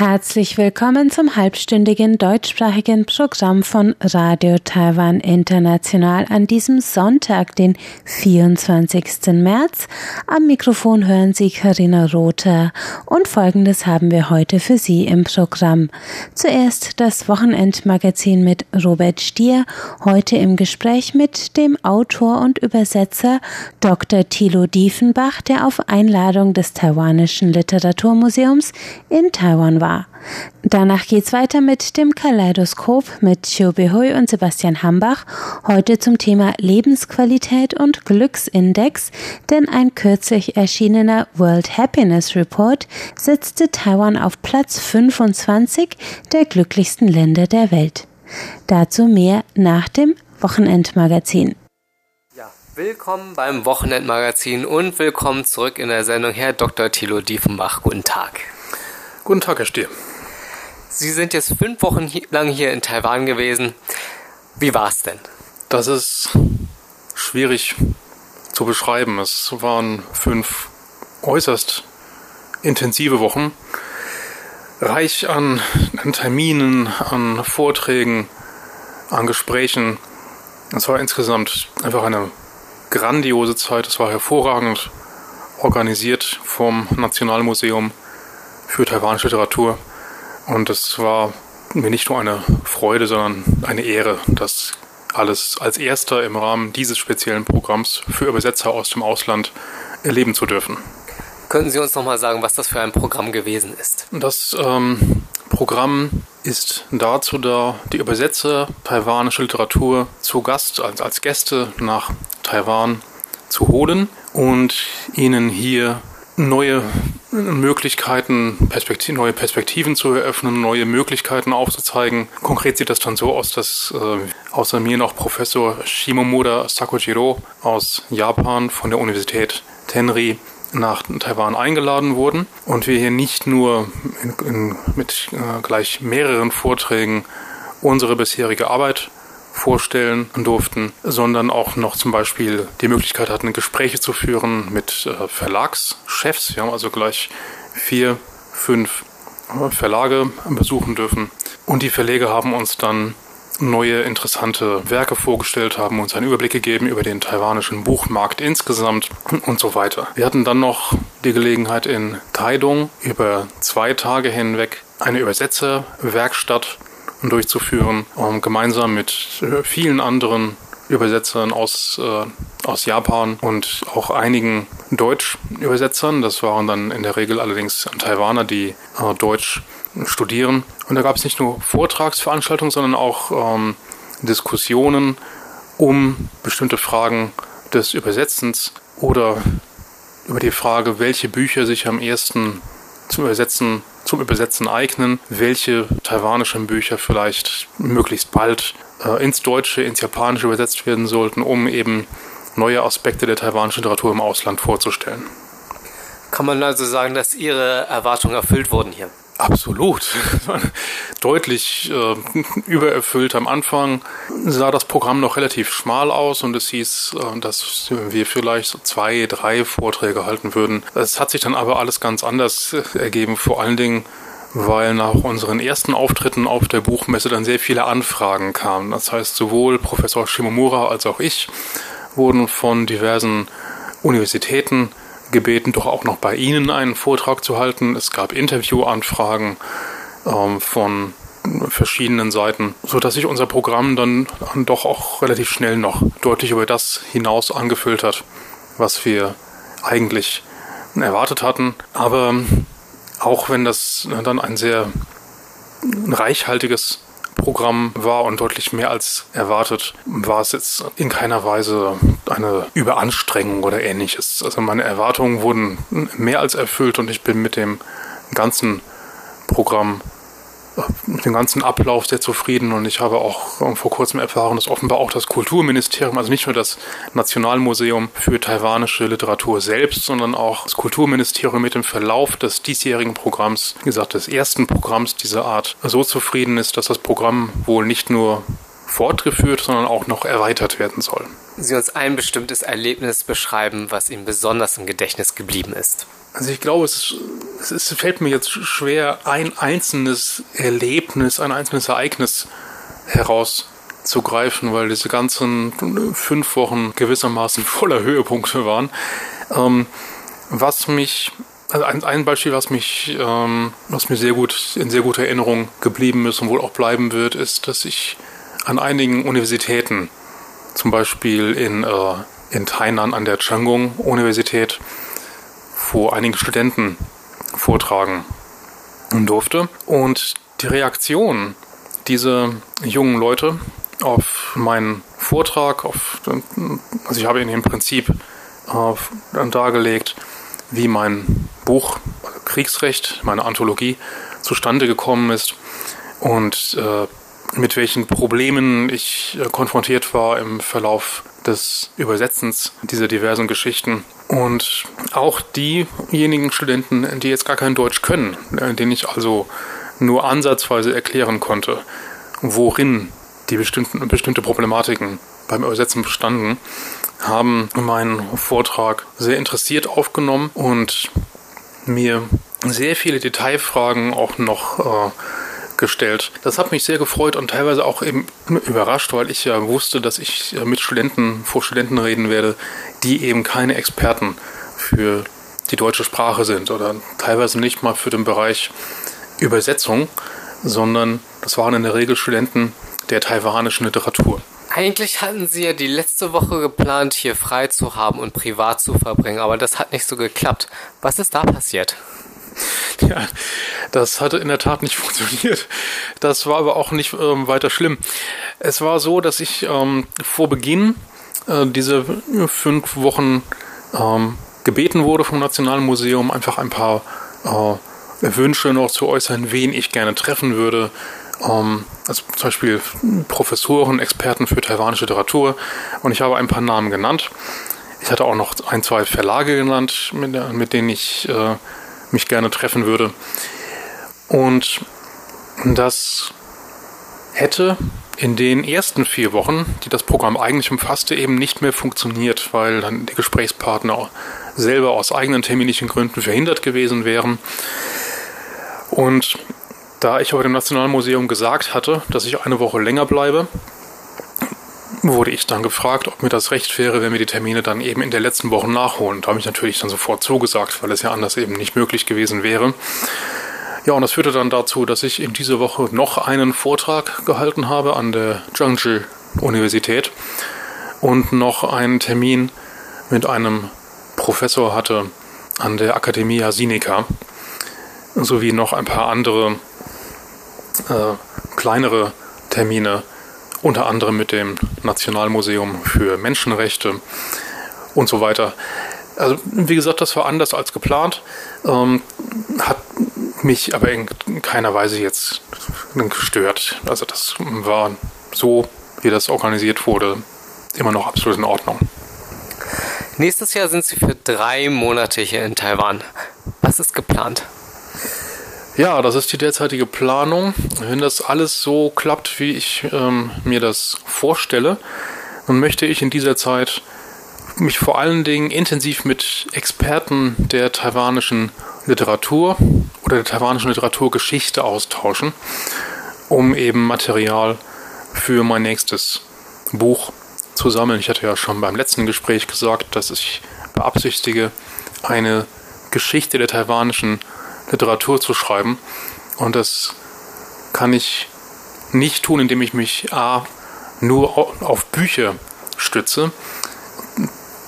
Herzlich willkommen zum halbstündigen deutschsprachigen Programm von Radio Taiwan International an diesem Sonntag, den 24. März. Am Mikrofon hören Sie Karina Rother und Folgendes haben wir heute für Sie im Programm. Zuerst das Wochenendmagazin mit Robert Stier, heute im Gespräch mit dem Autor und Übersetzer Dr. Thilo Diefenbach, der auf Einladung des Taiwanischen Literaturmuseums in Taiwan war. Danach geht's weiter mit dem Kaleidoskop mit Chiu Behui und Sebastian Hambach. Heute zum Thema Lebensqualität und Glücksindex, denn ein kürzlich erschienener World Happiness Report setzte Taiwan auf Platz 25 der glücklichsten Länder der Welt. Dazu mehr nach dem Wochenendmagazin. Willkommen beim Wochenendmagazin und willkommen zurück in der Sendung Herr Dr. Thilo Diefenbach. Guten Tag. Guten Tag, Herr Stier. Sie sind jetzt fünf Wochen lang hier in Taiwan gewesen. Wie war es denn? Das ist schwierig zu beschreiben. Es waren fünf äußerst intensive Wochen, reich an, an Terminen, an Vorträgen, an Gesprächen. Es war insgesamt einfach eine grandiose Zeit. Es war hervorragend organisiert vom Nationalmuseum für taiwanische Literatur. Und es war mir nicht nur eine Freude, sondern eine Ehre, das alles als erster im Rahmen dieses speziellen Programms für Übersetzer aus dem Ausland erleben zu dürfen. Könnten Sie uns nochmal sagen, was das für ein Programm gewesen ist? Das ähm, Programm ist dazu da, die Übersetzer taiwanische Literatur zu Gast, als, als Gäste nach Taiwan zu holen und ihnen hier neue Möglichkeiten, Perspektiv neue Perspektiven zu eröffnen, neue Möglichkeiten aufzuzeigen. Konkret sieht das dann so aus, dass äh, außer mir noch Professor Shimomura Sakojiro aus Japan von der Universität Tenri nach Taiwan eingeladen wurden und wir hier nicht nur in, in, mit äh, gleich mehreren Vorträgen unsere bisherige Arbeit vorstellen durften, sondern auch noch zum Beispiel die Möglichkeit hatten, Gespräche zu führen mit äh, Verlagschefs. Wir haben also gleich vier, fünf äh, Verlage besuchen dürfen. Und die Verleger haben uns dann neue interessante Werke vorgestellt, haben uns einen Überblick gegeben über den taiwanischen Buchmarkt insgesamt und so weiter. Wir hatten dann noch die Gelegenheit in Taidong über zwei Tage hinweg eine Übersetzerwerkstatt durchzuführen, ähm, gemeinsam mit äh, vielen anderen Übersetzern aus, äh, aus Japan und auch einigen Deutsch-Übersetzern. Das waren dann in der Regel allerdings Taiwaner, die äh, Deutsch studieren. Und da gab es nicht nur Vortragsveranstaltungen, sondern auch ähm, Diskussionen um bestimmte Fragen des Übersetzens oder über die Frage, welche Bücher sich am ehesten zum Übersetzen zum Übersetzen eignen, welche taiwanischen Bücher vielleicht möglichst bald äh, ins Deutsche, ins Japanische übersetzt werden sollten, um eben neue Aspekte der taiwanischen Literatur im Ausland vorzustellen. Kann man also sagen, dass Ihre Erwartungen erfüllt wurden hier? Absolut. Deutlich äh, übererfüllt. Am Anfang sah das Programm noch relativ schmal aus und es hieß, äh, dass wir vielleicht zwei, drei Vorträge halten würden. Es hat sich dann aber alles ganz anders äh, ergeben, vor allen Dingen weil nach unseren ersten Auftritten auf der Buchmesse dann sehr viele Anfragen kamen. Das heißt, sowohl Professor Shimomura als auch ich wurden von diversen Universitäten gebeten, doch auch noch bei Ihnen einen Vortrag zu halten. Es gab Interviewanfragen ähm, von verschiedenen Seiten, so dass sich unser Programm dann doch auch relativ schnell noch deutlich über das hinaus angefüllt hat, was wir eigentlich erwartet hatten. Aber auch wenn das dann ein sehr reichhaltiges Programm war und deutlich mehr als erwartet, war es jetzt in keiner Weise eine Überanstrengung oder ähnliches. Also meine Erwartungen wurden mehr als erfüllt und ich bin mit dem ganzen Programm mit dem ganzen Ablauf sehr zufrieden und ich habe auch ähm, vor kurzem erfahren, dass offenbar auch das Kulturministerium, also nicht nur das Nationalmuseum für taiwanische Literatur selbst, sondern auch das Kulturministerium mit dem Verlauf des diesjährigen Programms, wie gesagt, des ersten Programms dieser Art, so zufrieden ist, dass das Programm wohl nicht nur fortgeführt, sondern auch noch erweitert werden soll. Sie uns ein bestimmtes Erlebnis beschreiben, was Ihnen besonders im Gedächtnis geblieben ist. Also ich glaube, es, ist, es fällt mir jetzt schwer, ein einzelnes Erlebnis, ein einzelnes Ereignis herauszugreifen, weil diese ganzen fünf Wochen gewissermaßen voller Höhepunkte waren. Ähm, was mich, also ein, ein Beispiel, was mich, ähm, was mir sehr gut in sehr guter Erinnerung geblieben ist und wohl auch bleiben wird, ist, dass ich an einigen Universitäten, zum Beispiel in, äh, in Tainan an der Changung Universität, vor einigen Studenten vortragen durfte. Und die Reaktion dieser jungen Leute auf meinen Vortrag, auf, also ich habe ihnen im Prinzip äh, dargelegt, wie mein Buch also Kriegsrecht, meine Anthologie, zustande gekommen ist und äh, mit welchen Problemen ich äh, konfrontiert war im Verlauf des Übersetzens dieser diversen Geschichten. Und auch diejenigen Studenten, die jetzt gar kein Deutsch können, äh, denen ich also nur ansatzweise erklären konnte, worin die bestimmten, bestimmte Problematiken beim Übersetzen bestanden, haben meinen Vortrag sehr interessiert aufgenommen und mir sehr viele Detailfragen auch noch äh, gestellt. Das hat mich sehr gefreut und teilweise auch eben überrascht, weil ich ja wusste, dass ich mit Studenten, vor Studenten reden werde, die eben keine Experten für die deutsche Sprache sind oder teilweise nicht mal für den Bereich Übersetzung, sondern das waren in der Regel Studenten der taiwanischen Literatur. Eigentlich hatten Sie ja die letzte Woche geplant, hier frei zu haben und privat zu verbringen, aber das hat nicht so geklappt. Was ist da passiert? Ja, das hatte in der Tat nicht funktioniert. Das war aber auch nicht ähm, weiter schlimm. Es war so, dass ich ähm, vor Beginn äh, diese fünf Wochen ähm, gebeten wurde vom Nationalmuseum, einfach ein paar äh, Wünsche noch zu äußern, wen ich gerne treffen würde. Ähm, also zum Beispiel Professoren, Experten für taiwanische Literatur. Und ich habe ein paar Namen genannt. Ich hatte auch noch ein, zwei Verlage genannt, mit, mit denen ich äh, mich gerne treffen würde. Und das hätte in den ersten vier Wochen, die das Programm eigentlich umfasste, eben nicht mehr funktioniert, weil dann die Gesprächspartner selber aus eigenen terminlichen Gründen verhindert gewesen wären. Und da ich aber dem Nationalmuseum gesagt hatte, dass ich eine Woche länger bleibe, wurde ich dann gefragt, ob mir das recht wäre, wenn wir die Termine dann eben in der letzten Woche nachholen. Da habe ich natürlich dann sofort zugesagt, weil es ja anders eben nicht möglich gewesen wäre. Ja, und das führte dann dazu, dass ich in dieser Woche noch einen Vortrag gehalten habe an der Zhangzhou Universität und noch einen Termin mit einem Professor hatte an der Academia Sinica sowie noch ein paar andere äh, kleinere Termine unter anderem mit dem Nationalmuseum für Menschenrechte und so weiter. Also wie gesagt, das war anders als geplant, ähm, hat mich aber in keiner Weise jetzt gestört. Also das war so, wie das organisiert wurde, immer noch absolut in Ordnung. Nächstes Jahr sind Sie für drei Monate hier in Taiwan. Was ist geplant? Ja, das ist die derzeitige Planung. Wenn das alles so klappt, wie ich ähm, mir das vorstelle, dann möchte ich in dieser Zeit mich vor allen Dingen intensiv mit Experten der taiwanischen Literatur oder der taiwanischen Literaturgeschichte austauschen, um eben Material für mein nächstes Buch zu sammeln. Ich hatte ja schon beim letzten Gespräch gesagt, dass ich beabsichtige, eine Geschichte der taiwanischen Literatur zu schreiben. Und das kann ich nicht tun, indem ich mich A, nur auf Bücher stütze.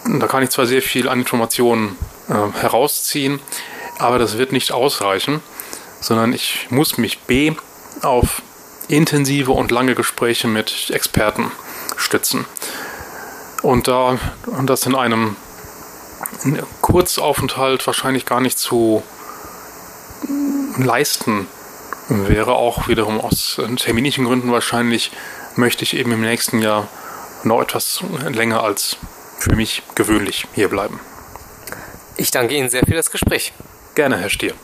Da kann ich zwar sehr viel an Informationen äh, herausziehen, aber das wird nicht ausreichen, sondern ich muss mich B auf intensive und lange Gespräche mit Experten stützen. Und da und das in einem Kurzaufenthalt wahrscheinlich gar nicht zu leisten wäre auch wiederum aus terminischen Gründen wahrscheinlich, möchte ich eben im nächsten Jahr noch etwas länger als für mich gewöhnlich hier bleiben. Ich danke Ihnen sehr für das Gespräch. Gerne, Herr Stier.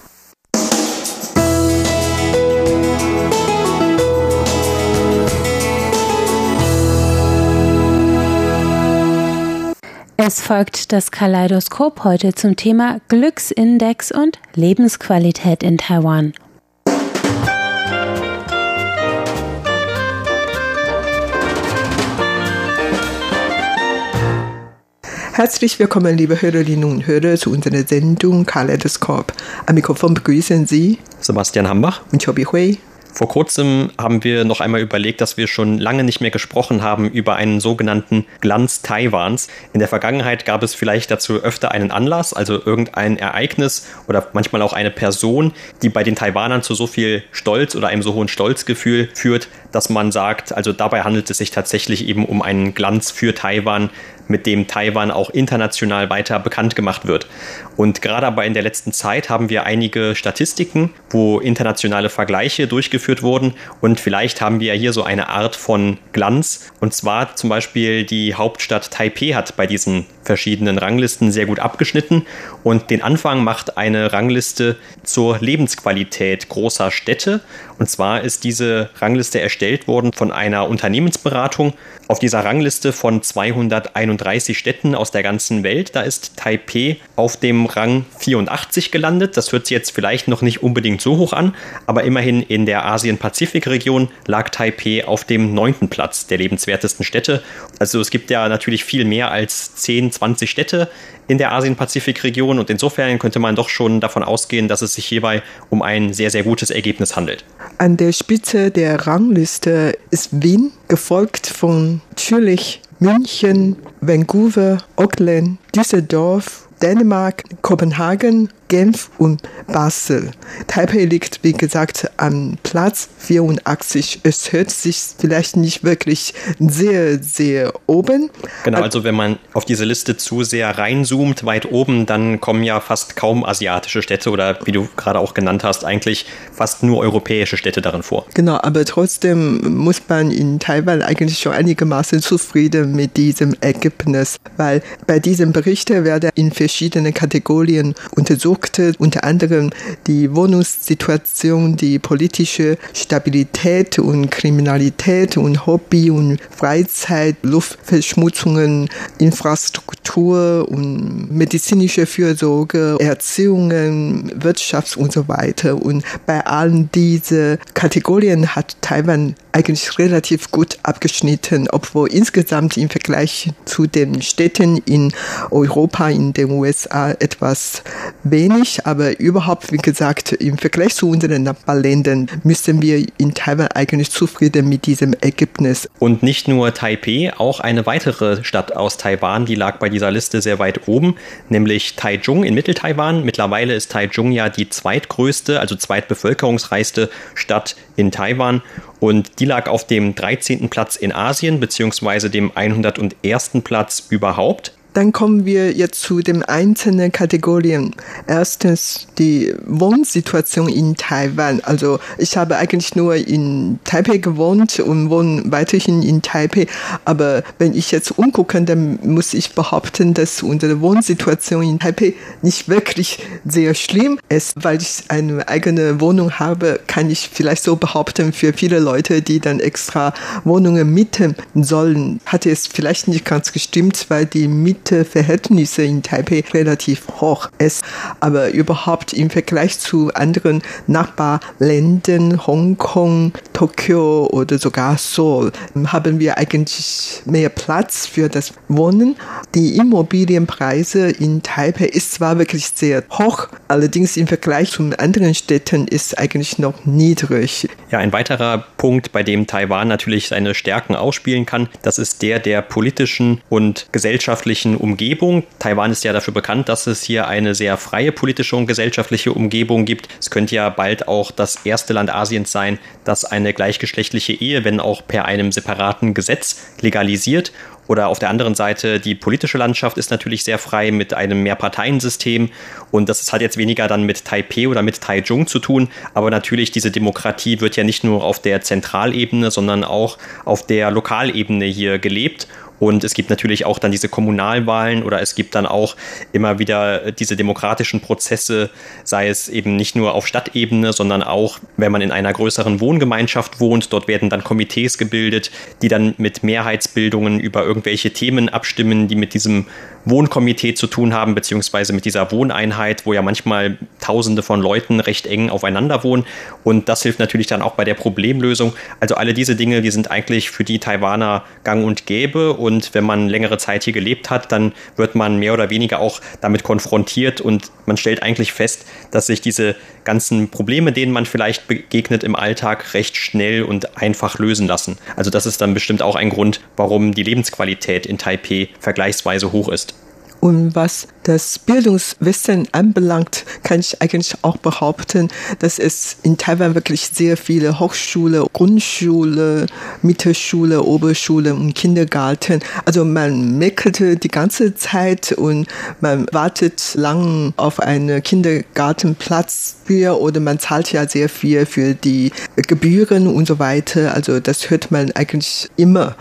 Es folgt das Kaleidoskop heute zum Thema Glücksindex und Lebensqualität in Taiwan. Herzlich willkommen, liebe Hörerinnen und Hörer, zu unserer Sendung Kaleidoskop. Am Mikrofon begrüßen Sie Sebastian Hambach und Chobi Hui. Vor kurzem haben wir noch einmal überlegt, dass wir schon lange nicht mehr gesprochen haben über einen sogenannten Glanz Taiwans. In der Vergangenheit gab es vielleicht dazu öfter einen Anlass, also irgendein Ereignis oder manchmal auch eine Person, die bei den Taiwanern zu so viel Stolz oder einem so hohen Stolzgefühl führt, dass man sagt, also dabei handelt es sich tatsächlich eben um einen Glanz für Taiwan, mit dem Taiwan auch international weiter bekannt gemacht wird. Und gerade aber in der letzten Zeit haben wir einige Statistiken, wo internationale Vergleiche durchgeführt wurden. Und vielleicht haben wir hier so eine Art von Glanz. Und zwar zum Beispiel die Hauptstadt Taipei hat bei diesen verschiedenen Ranglisten sehr gut abgeschnitten. Und den Anfang macht eine Rangliste zur Lebensqualität großer Städte. Und zwar ist diese Rangliste erstellt worden von einer Unternehmensberatung. Auf dieser Rangliste von 231 Städten aus der ganzen Welt, da ist Taipei auf dem Rang 84 gelandet. Das hört sich jetzt vielleicht noch nicht unbedingt so hoch an, aber immerhin in der Asien-Pazifik-Region lag Taipei auf dem neunten Platz der lebenswertesten Städte. Also es gibt ja natürlich viel mehr als 10, 20 Städte in der Asien-Pazifik-Region und insofern könnte man doch schon davon ausgehen, dass es sich hierbei um ein sehr, sehr gutes Ergebnis handelt. An der Spitze der Rangliste ist Wien, gefolgt von Zürich, München, Vancouver, Auckland, Düsseldorf, Dänemark, Kopenhagen, Genf und Basel. Taipei liegt, wie gesagt, am Platz 84. Es hört sich vielleicht nicht wirklich sehr, sehr oben. Genau, also wenn man auf diese Liste zu sehr reinzoomt, weit oben, dann kommen ja fast kaum asiatische Städte oder wie du gerade auch genannt hast, eigentlich fast nur europäische Städte darin vor. Genau, aber trotzdem muss man in Taiwan eigentlich schon einigermaßen zufrieden mit diesem Ergebnis, weil bei diesem Bericht werden in verschiedenen Kategorien untersucht, Punkte, unter anderem die Wohnungssituation, die politische Stabilität und Kriminalität und Hobby und Freizeit, Luftverschmutzungen, Infrastruktur und medizinische Fürsorge, Erziehungen, Wirtschafts und so weiter. Und bei allen diese Kategorien hat Taiwan eigentlich relativ gut abgeschnitten, obwohl insgesamt im Vergleich zu den Städten in Europa, in den USA etwas wenig, aber überhaupt, wie gesagt, im Vergleich zu unseren Nachbarländern müssen wir in Taiwan eigentlich zufrieden mit diesem Ergebnis. Und nicht nur Taipei, auch eine weitere Stadt aus Taiwan, die lag bei dieser Liste sehr weit oben, nämlich Taichung in Mitteltaiwan. Mittlerweile ist Taichung ja die zweitgrößte, also zweitbevölkerungsreichste Stadt in Taiwan und die lag auf dem 13. Platz in Asien beziehungsweise dem 101. Platz überhaupt. Dann kommen wir jetzt zu den einzelnen Kategorien. Erstens die Wohnsituation in Taiwan. Also ich habe eigentlich nur in Taipei gewohnt und wohne weiterhin in Taipei. Aber wenn ich jetzt umgucke, dann muss ich behaupten, dass unsere Wohnsituation in Taipei nicht wirklich sehr schlimm ist. Weil ich eine eigene Wohnung habe, kann ich vielleicht so behaupten, für viele Leute, die dann extra Wohnungen mieten sollen, hat es vielleicht nicht ganz gestimmt, weil die Miete Verhältnisse in Taipei relativ hoch ist. Aber überhaupt im Vergleich zu anderen Nachbarländern, Hongkong, Tokio oder sogar Seoul, haben wir eigentlich mehr Platz für das Wohnen. Die Immobilienpreise in Taipei ist zwar wirklich sehr hoch, allerdings im Vergleich zu anderen Städten ist eigentlich noch niedrig. Ja, ein weiterer Punkt, bei dem Taiwan natürlich seine Stärken ausspielen kann, das ist der der politischen und gesellschaftlichen Umgebung. Taiwan ist ja dafür bekannt, dass es hier eine sehr freie politische und gesellschaftliche Umgebung gibt. Es könnte ja bald auch das erste Land Asiens sein, das eine gleichgeschlechtliche Ehe, wenn auch per einem separaten Gesetz, legalisiert. Oder auf der anderen Seite, die politische Landschaft ist natürlich sehr frei mit einem Mehrparteiensystem. Und das hat jetzt weniger dann mit Taipei oder mit Taichung zu tun. Aber natürlich, diese Demokratie wird ja nicht nur auf der Zentralebene, sondern auch auf der Lokalebene hier gelebt. Und es gibt natürlich auch dann diese Kommunalwahlen oder es gibt dann auch immer wieder diese demokratischen Prozesse, sei es eben nicht nur auf Stadtebene, sondern auch, wenn man in einer größeren Wohngemeinschaft wohnt. Dort werden dann Komitees gebildet, die dann mit Mehrheitsbildungen über irgendwelche Themen abstimmen, die mit diesem Wohnkomitee zu tun haben, beziehungsweise mit dieser Wohneinheit, wo ja manchmal Tausende von Leuten recht eng aufeinander wohnen. Und das hilft natürlich dann auch bei der Problemlösung. Also alle diese Dinge, die sind eigentlich für die Taiwaner gang und gäbe. Und wenn man längere Zeit hier gelebt hat, dann wird man mehr oder weniger auch damit konfrontiert und man stellt eigentlich fest, dass sich diese ganzen Probleme, denen man vielleicht begegnet im Alltag, recht schnell und einfach lösen lassen. Also das ist dann bestimmt auch ein Grund, warum die Lebensqualität in Taipei vergleichsweise hoch ist. Und was das Bildungswissen anbelangt, kann ich eigentlich auch behaupten, dass es in Taiwan wirklich sehr viele Hochschule, Grundschule, Mittelschule, Oberschule und Kindergarten. Also man meckerte die ganze Zeit und man wartet lang auf einen Kindergartenplatz für oder man zahlt ja sehr viel für die Gebühren und so weiter. Also das hört man eigentlich immer.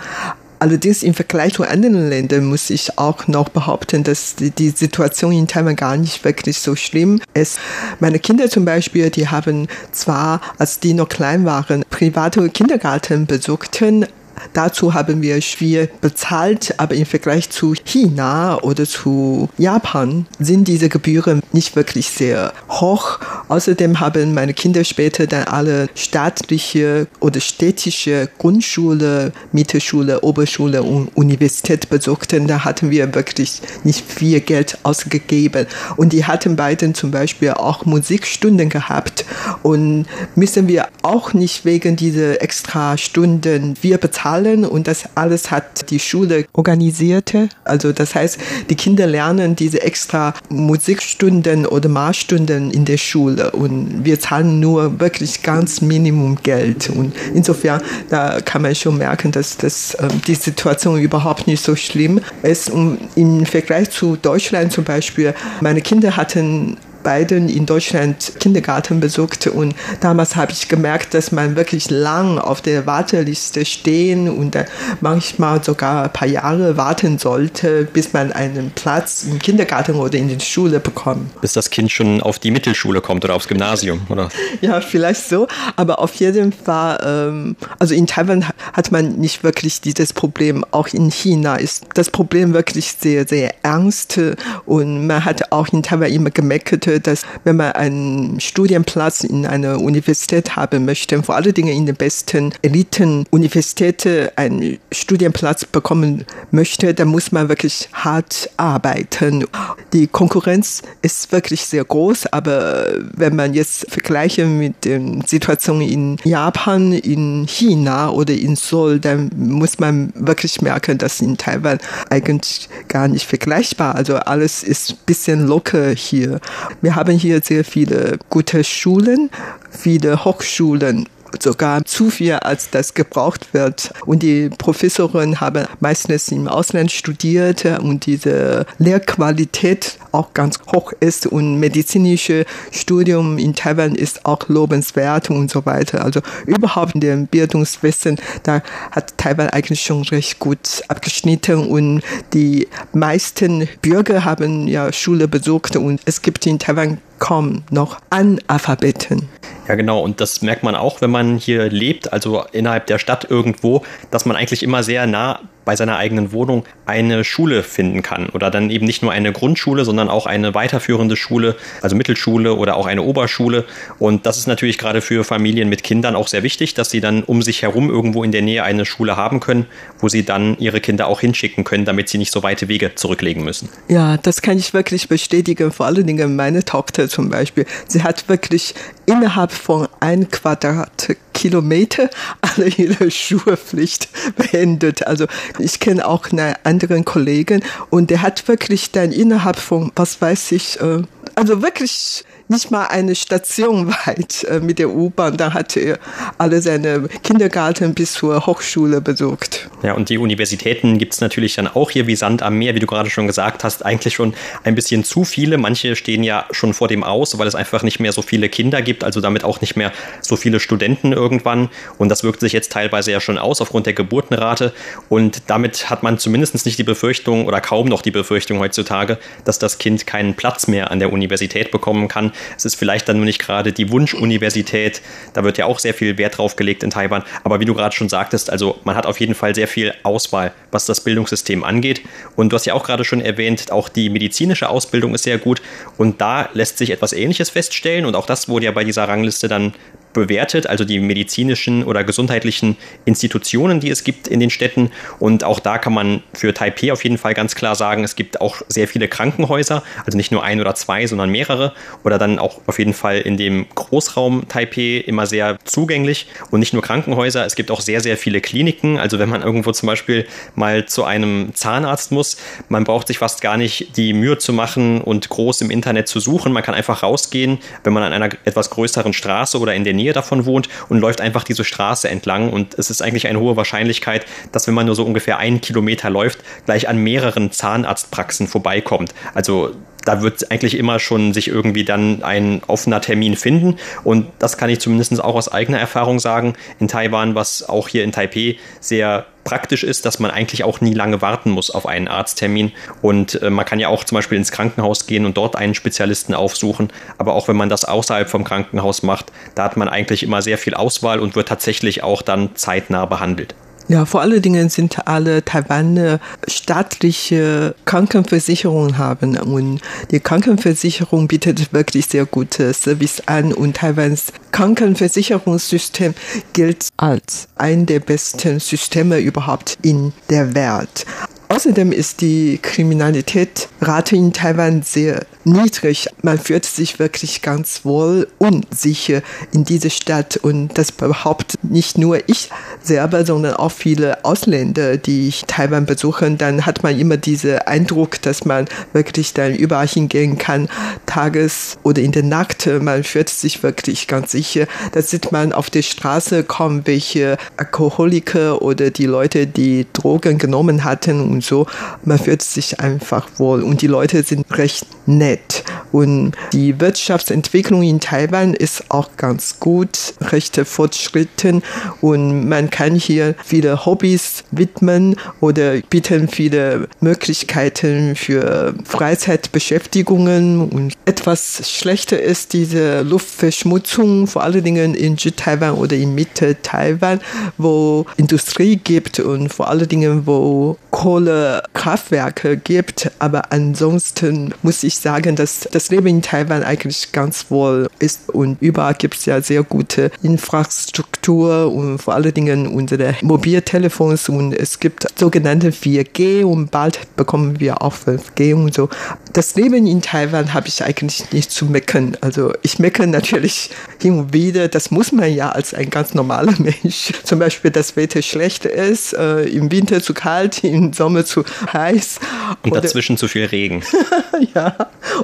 Allerdings im Vergleich zu anderen Ländern muss ich auch noch behaupten, dass die, die Situation in Taiwan gar nicht wirklich so schlimm ist. Meine Kinder zum Beispiel, die haben zwar, als die noch klein waren, private Kindergarten besuchten, Dazu haben wir viel bezahlt, aber im Vergleich zu China oder zu Japan sind diese Gebühren nicht wirklich sehr hoch. Außerdem haben meine Kinder später dann alle staatliche oder städtische Grundschule, Mittelschule, Oberschule und Universität besucht. Da hatten wir wirklich nicht viel Geld ausgegeben. Und die hatten beiden zum Beispiel auch Musikstunden gehabt und müssen wir auch nicht wegen dieser extra Stunden wir bezahlen zahlen und das alles hat die Schule organisierte. Also das heißt, die Kinder lernen diese extra Musikstunden oder Marschstunden in der Schule und wir zahlen nur wirklich ganz Minimum Geld und insofern da kann man schon merken, dass das äh, die Situation überhaupt nicht so schlimm ist und im Vergleich zu Deutschland zum Beispiel meine Kinder hatten beiden in Deutschland Kindergarten besucht und damals habe ich gemerkt, dass man wirklich lang auf der Warteliste stehen und manchmal sogar ein paar Jahre warten sollte, bis man einen Platz im Kindergarten oder in der Schule bekommt. Bis das Kind schon auf die Mittelschule kommt oder aufs Gymnasium, oder? Ja, vielleicht so, aber auf jeden Fall, ähm, also in Taiwan hat man nicht wirklich dieses Problem. Auch in China ist das Problem wirklich sehr, sehr ernst und man hat auch in Taiwan immer gemeckert, dass wenn man einen Studienplatz in einer Universität haben möchte, vor allen Dingen in den besten Eliten-Universitäten einen Studienplatz bekommen möchte, dann muss man wirklich hart arbeiten. Die Konkurrenz ist wirklich sehr groß, aber wenn man jetzt vergleiche mit der Situation in Japan, in China oder in Seoul, dann muss man wirklich merken, dass in Taiwan eigentlich gar nicht vergleichbar. Also alles ist ein bisschen locker hier. Wir haben hier sehr viele gute Schulen, viele Hochschulen sogar zu viel, als das gebraucht wird. Und die Professoren haben meistens im Ausland studiert und diese Lehrqualität auch ganz hoch ist und medizinische Studium in Taiwan ist auch lobenswert und so weiter. Also überhaupt in dem Bildungswissen, da hat Taiwan eigentlich schon recht gut abgeschnitten und die meisten Bürger haben ja Schule besucht und es gibt in Taiwan kaum noch Analphabeten. Ja, genau. Und das merkt man auch, wenn man hier lebt, also innerhalb der Stadt irgendwo, dass man eigentlich immer sehr nah bei seiner eigenen Wohnung eine Schule finden kann. Oder dann eben nicht nur eine Grundschule, sondern auch eine weiterführende Schule, also Mittelschule oder auch eine Oberschule. Und das ist natürlich gerade für Familien mit Kindern auch sehr wichtig, dass sie dann um sich herum irgendwo in der Nähe eine Schule haben können, wo sie dann ihre Kinder auch hinschicken können, damit sie nicht so weite Wege zurücklegen müssen. Ja, das kann ich wirklich bestätigen. Vor allen Dingen meine Tochter zum Beispiel. Sie hat wirklich innerhalb von ein Quadratkilometer alle ihre Schulpflicht beendet. Also ich kenne auch einen anderen Kollegen und der hat wirklich dann innerhalb von, was weiß ich, äh, also wirklich nicht mal eine Station weit äh, mit der U-Bahn. Da hat er alle seine Kindergarten bis zur Hochschule besucht. Ja, und die Universitäten gibt es natürlich dann auch hier wie Sand am Meer, wie du gerade schon gesagt hast, eigentlich schon ein bisschen zu viele. Manche stehen ja schon vor dem aus, weil es einfach nicht mehr so viele Kinder gibt, also damit auch nicht mehr so viele Studenten irgendwann. Und das wirkt sich jetzt teilweise ja schon aus aufgrund der Geburtenrate. Und damit hat man zumindest nicht die Befürchtung oder kaum noch die Befürchtung heutzutage, dass das Kind keinen Platz mehr an der Universität bekommen kann. Es ist vielleicht dann nur nicht gerade die Wunschuniversität. Da wird ja auch sehr viel Wert drauf gelegt in Taiwan. Aber wie du gerade schon sagtest, also man hat auf jeden Fall sehr viel Auswahl, was das Bildungssystem angeht. Und du hast ja auch gerade schon erwähnt, auch die medizinische Ausbildung ist sehr gut. Und da lässt sich etwas Ähnliches feststellen. Und auch das wurde ja bei dieser Rangliste dann bewertet, also die medizinischen oder gesundheitlichen Institutionen, die es gibt in den Städten. Und auch da kann man für Taipei auf jeden Fall ganz klar sagen, es gibt auch sehr viele Krankenhäuser, also nicht nur ein oder zwei, sondern mehrere. Oder dann auch auf jeden Fall in dem Großraum Taipei immer sehr zugänglich. Und nicht nur Krankenhäuser, es gibt auch sehr, sehr viele Kliniken. Also wenn man irgendwo zum Beispiel mal zu einem Zahnarzt muss, man braucht sich fast gar nicht die Mühe zu machen und groß im Internet zu suchen. Man kann einfach rausgehen, wenn man an einer etwas größeren Straße oder in der Nähe davon wohnt und läuft einfach diese Straße entlang. Und es ist eigentlich eine hohe Wahrscheinlichkeit, dass wenn man nur so ungefähr einen Kilometer läuft, gleich an mehreren Zahnarztpraxen vorbeikommt. Also da wird eigentlich immer schon sich irgendwie dann ein offener Termin finden. Und das kann ich zumindest auch aus eigener Erfahrung sagen in Taiwan, was auch hier in Taipei sehr praktisch ist, dass man eigentlich auch nie lange warten muss auf einen Arzttermin. Und äh, man kann ja auch zum Beispiel ins Krankenhaus gehen und dort einen Spezialisten aufsuchen. Aber auch wenn man das außerhalb vom Krankenhaus macht, da hat man eigentlich immer sehr viel Auswahl und wird tatsächlich auch dann zeitnah behandelt. Ja, vor allen Dingen sind alle Taiwaner staatliche Krankenversicherungen haben und die Krankenversicherung bietet wirklich sehr gute Service an und Taiwans Krankenversicherungssystem gilt als ein der besten Systeme überhaupt in der Welt. Außerdem ist die Kriminalitätsrate in Taiwan sehr niedrig. Man fühlt sich wirklich ganz wohl und sicher in dieser Stadt und das behauptet nicht nur ich selber, sondern auch viele Ausländer, die Taiwan besuchen. Dann hat man immer diesen Eindruck, dass man wirklich dann überall hingehen kann, tages oder in der Nacht. Man fühlt sich wirklich ganz sicher. Da sieht man auf der Straße kaum welche Alkoholiker oder die Leute, die Drogen genommen hatten und so. Man fühlt sich einfach wohl und die Leute sind recht nett. Und die Wirtschaftsentwicklung in Taiwan ist auch ganz gut, recht fortschritten und man kann hier viele Hobbys widmen oder bieten viele Möglichkeiten für Freizeitbeschäftigungen und etwas schlechter ist diese Luftverschmutzung, vor allen Dingen in Südtaiwan oder in Mitte Taiwan, wo Industrie gibt und vor allen Dingen wo Kohlekraftwerke gibt. Aber ansonsten muss ich sagen, dass das Leben in Taiwan eigentlich ganz wohl ist und überall gibt es ja sehr gute Infrastruktur und vor allen Dingen unsere Mobiltelefons und es gibt sogenannte 4G und bald bekommen wir auch 5G und so. Das Leben in Taiwan habe ich eigentlich nicht zu meckern. Also ich meckere natürlich hin und wieder, das muss man ja als ein ganz normaler Mensch. Zum Beispiel das Wetter schlecht ist, äh, im Winter zu kalt, im Sommer zu heiß. Und oder, dazwischen zu viel Regen. ja.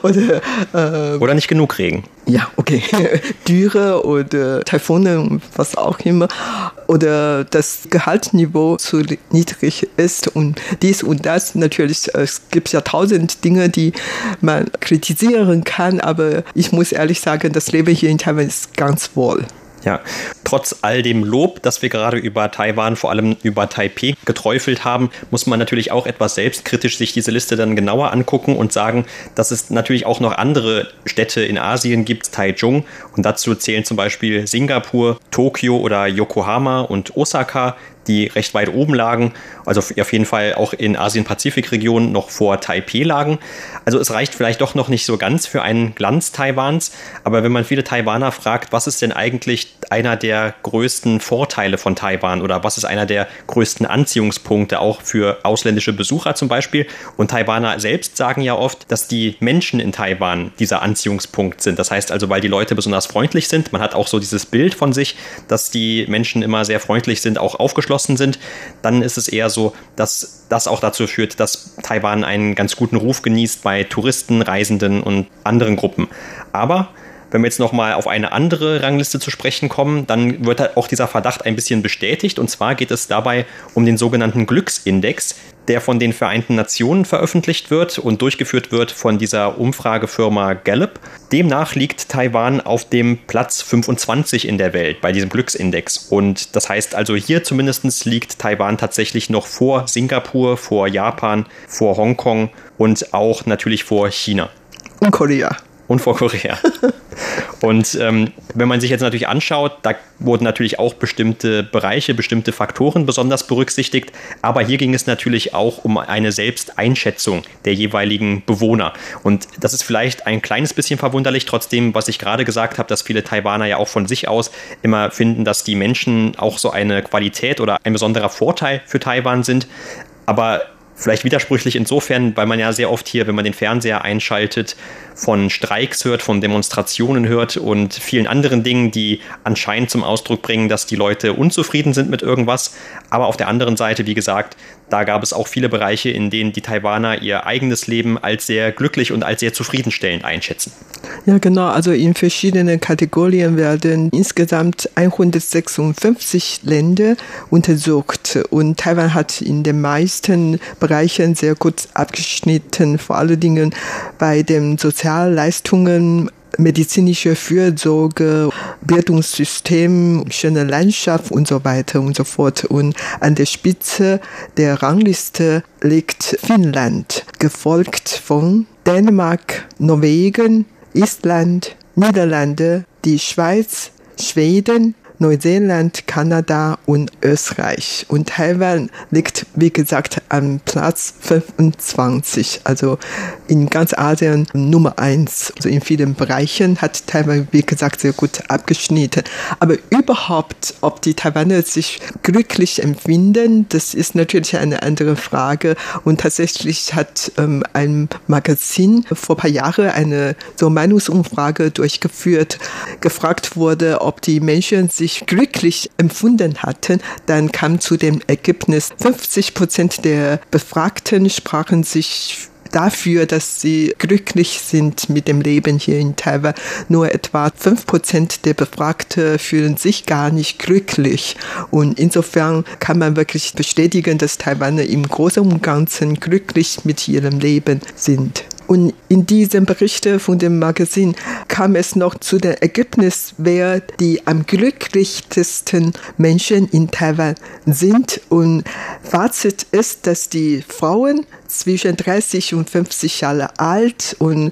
Oder, äh, oder nicht genug Regen. Ja, okay. Dürre oder Taifune, was auch immer. Oder das Gehaltsniveau zu niedrig ist und dies und das. Natürlich, es gibt ja tausend Dinge, die man kritisieren kann, aber ich muss ehrlich sagen, das Leben hier in Taiwan ist ganz wohl. Ja, trotz all dem Lob, das wir gerade über Taiwan, vor allem über Taipei geträufelt haben, muss man natürlich auch etwas selbstkritisch sich diese Liste dann genauer angucken und sagen, dass es natürlich auch noch andere Städte in Asien gibt, Taichung, und dazu zählen zum Beispiel Singapur, Tokio oder Yokohama und Osaka, die recht weit oben lagen, also auf jeden Fall auch in Asien-Pazifik-Regionen noch vor Taipei lagen. Also es reicht vielleicht doch noch nicht so ganz für einen Glanz Taiwans, aber wenn man viele Taiwaner fragt, was ist denn eigentlich einer der größten Vorteile von Taiwan oder was ist einer der größten Anziehungspunkte auch für ausländische Besucher zum Beispiel? Und Taiwaner selbst sagen ja oft, dass die Menschen in Taiwan dieser Anziehungspunkt sind. Das heißt also, weil die Leute besonders freundlich sind. Man hat auch so dieses Bild von sich, dass die Menschen immer sehr freundlich sind, auch aufgeschlossen sind, dann ist es eher so, dass das auch dazu führt, dass Taiwan einen ganz guten Ruf genießt bei Touristen, Reisenden und anderen Gruppen. Aber Wenn wir jetzt nochmal auf eine andere Rangliste zu sprechen kommen, dann wird halt auch dieser Verdacht ein bisschen bestätigt. Und zwar geht es dabei um den sogenannten Glücksindex, der von den Vereinten Nationen veröffentlicht wird und durchgeführt wird von dieser Umfragefirma Gallup. Demnach liegt Taiwan auf dem Platz 25 in der Welt bei diesem Glücksindex. Und das heißt also, hier zumindest liegt Taiwan tatsächlich noch vor Singapur, vor Japan, vor Hongkong und auch natürlich vor China. Und Korea und vor Korea. und ähm, wenn man sich jetzt natürlich anschaut, da wurden natürlich auch bestimmte Bereiche, bestimmte Faktoren besonders berücksichtigt, aber hier ging es natürlich auch um eine Selbsteinschätzung der jeweiligen Bewohner. Und das ist vielleicht ein kleines bisschen verwunderlich, trotzdem, was ich gerade gesagt habe, dass viele Taiwaner ja auch von sich aus immer finden, dass die Menschen auch so eine Qualität oder ein besonderer Vorteil für Taiwan sind. Aber Vielleicht widersprüchlich insofern, weil man ja sehr oft hier, wenn man den Fernseher einschaltet, von Streiks hört, von Demonstrationen hört und vielen anderen Dingen, die anscheinend zum Ausdruck bringen, dass die Leute unzufrieden sind mit irgendwas. Aber auf der anderen Seite, wie gesagt, da gab es auch viele Bereiche, in denen die Taiwaner ihr eigenes Leben als sehr glücklich und als sehr zufriedenstellend einschätzen. Ja, genau. Also in verschiedenen Kategorien werden insgesamt 156 Länder untersucht und Taiwan hat in den meisten Bereichen sehr gut abgeschnitten, vor allen Dingen bei den Sozialleistungen medizinische Fürsorge, Bildungssystem, schöne Landschaft und so weiter und so fort. Und an der Spitze der Rangliste liegt Finnland, gefolgt von Dänemark, Norwegen, Island, Niederlande, die Schweiz, Schweden, Neuseeland, Kanada und Österreich. Und Taiwan liegt, wie gesagt, am Platz 25, also in ganz Asien Nummer eins. Also in vielen Bereichen hat Taiwan, wie gesagt, sehr gut abgeschnitten. Aber überhaupt, ob die Taiwaner sich glücklich empfinden, das ist natürlich eine andere Frage. Und tatsächlich hat ähm, ein Magazin vor ein paar Jahren eine so Meinungsumfrage durchgeführt, gefragt wurde, ob die Menschen sich sich glücklich empfunden hatten, dann kam zu dem Ergebnis, 50 Prozent der Befragten sprachen sich dafür, dass sie glücklich sind mit dem Leben hier in Taiwan. Nur etwa 5% der Befragten fühlen sich gar nicht glücklich. Und insofern kann man wirklich bestätigen, dass Taiwaner im Großen und Ganzen glücklich mit ihrem Leben sind. Und in diesem Bericht von dem Magazin kam es noch zu dem Ergebnis, wer die am glücklichsten Menschen in Taiwan sind. Und Fazit ist, dass die Frauen zwischen 30 und 50 Jahre alt und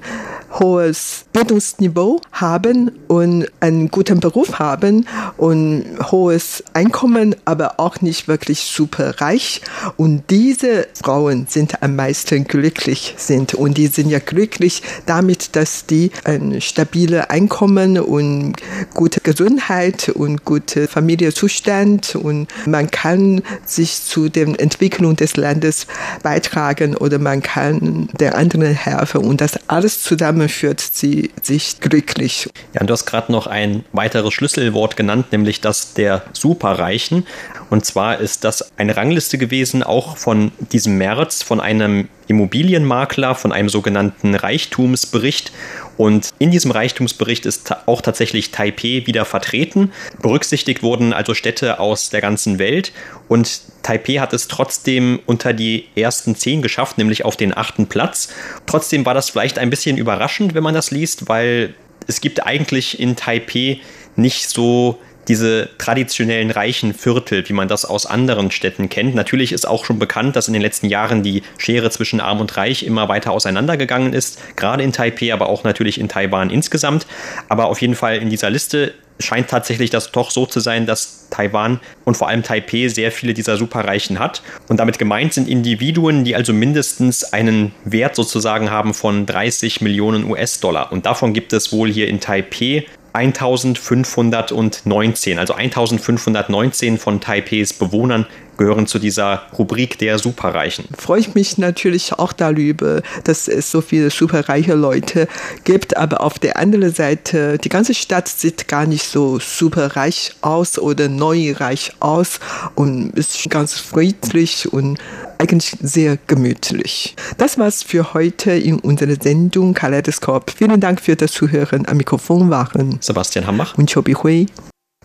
hohes Bildungsniveau haben und einen guten Beruf haben und hohes Einkommen, aber auch nicht wirklich super reich. Und diese Frauen sind am meisten glücklich sind. Und die sind ja glücklich damit, dass die ein stabiles Einkommen und gute Gesundheit und gute Familienzustand und man kann sich zu der Entwicklung des Landes beitragen oder man kann der anderen helfen und das alles zusammen führt sie sich glücklich. Ja, und du hast gerade noch ein weiteres Schlüsselwort genannt, nämlich das der Superreichen. Und zwar ist das eine Rangliste gewesen, auch von diesem März, von einem Immobilienmakler, von einem sogenannten Reichtumsbericht. Und in diesem Reichtumsbericht ist auch tatsächlich Taipei wieder vertreten. Berücksichtigt wurden also Städte aus der ganzen Welt. Und Taipei hat es trotzdem unter die ersten zehn geschafft, nämlich auf den achten Platz. Trotzdem war das vielleicht ein bisschen überraschend, wenn man das liest, weil es gibt eigentlich in Taipei nicht so diese traditionellen reichen Viertel, wie man das aus anderen Städten kennt. Natürlich ist auch schon bekannt, dass in den letzten Jahren die Schere zwischen Arm und Reich immer weiter auseinandergegangen ist, gerade in Taipei, aber auch natürlich in Taiwan insgesamt. Aber auf jeden Fall in dieser Liste scheint tatsächlich das doch so zu sein, dass Taiwan und vor allem Taipei sehr viele dieser Superreichen hat. Und damit gemeint sind Individuen, die also mindestens einen Wert sozusagen haben von 30 Millionen US-Dollar. Und davon gibt es wohl hier in Taipei 1519, also 1519 von Taipehs Bewohnern gehören zu dieser Rubrik der Superreichen. Freue ich mich natürlich auch darüber, dass es so viele superreiche Leute gibt, aber auf der anderen Seite, die ganze Stadt sieht gar nicht so superreich aus oder neureich aus und ist ganz friedlich und eigentlich sehr gemütlich. Das war's für heute in unserer Sendung Kaleidoskop. Vielen Dank für das Zuhören. Am Mikrofon waren Sebastian Hambach und Chobi Hui.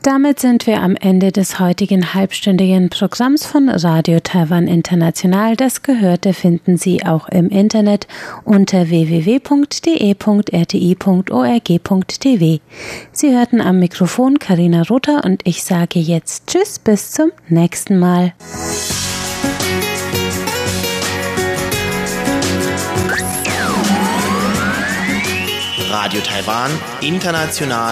Damit sind wir am Ende des heutigen halbstündigen Programms von Radio Taiwan International. Das Gehörte finden Sie auch im Internet unter www.de.rti.org.tv. Sie hörten am Mikrofon Karina Rother und ich sage jetzt Tschüss, bis zum nächsten Mal. Radio Taiwan International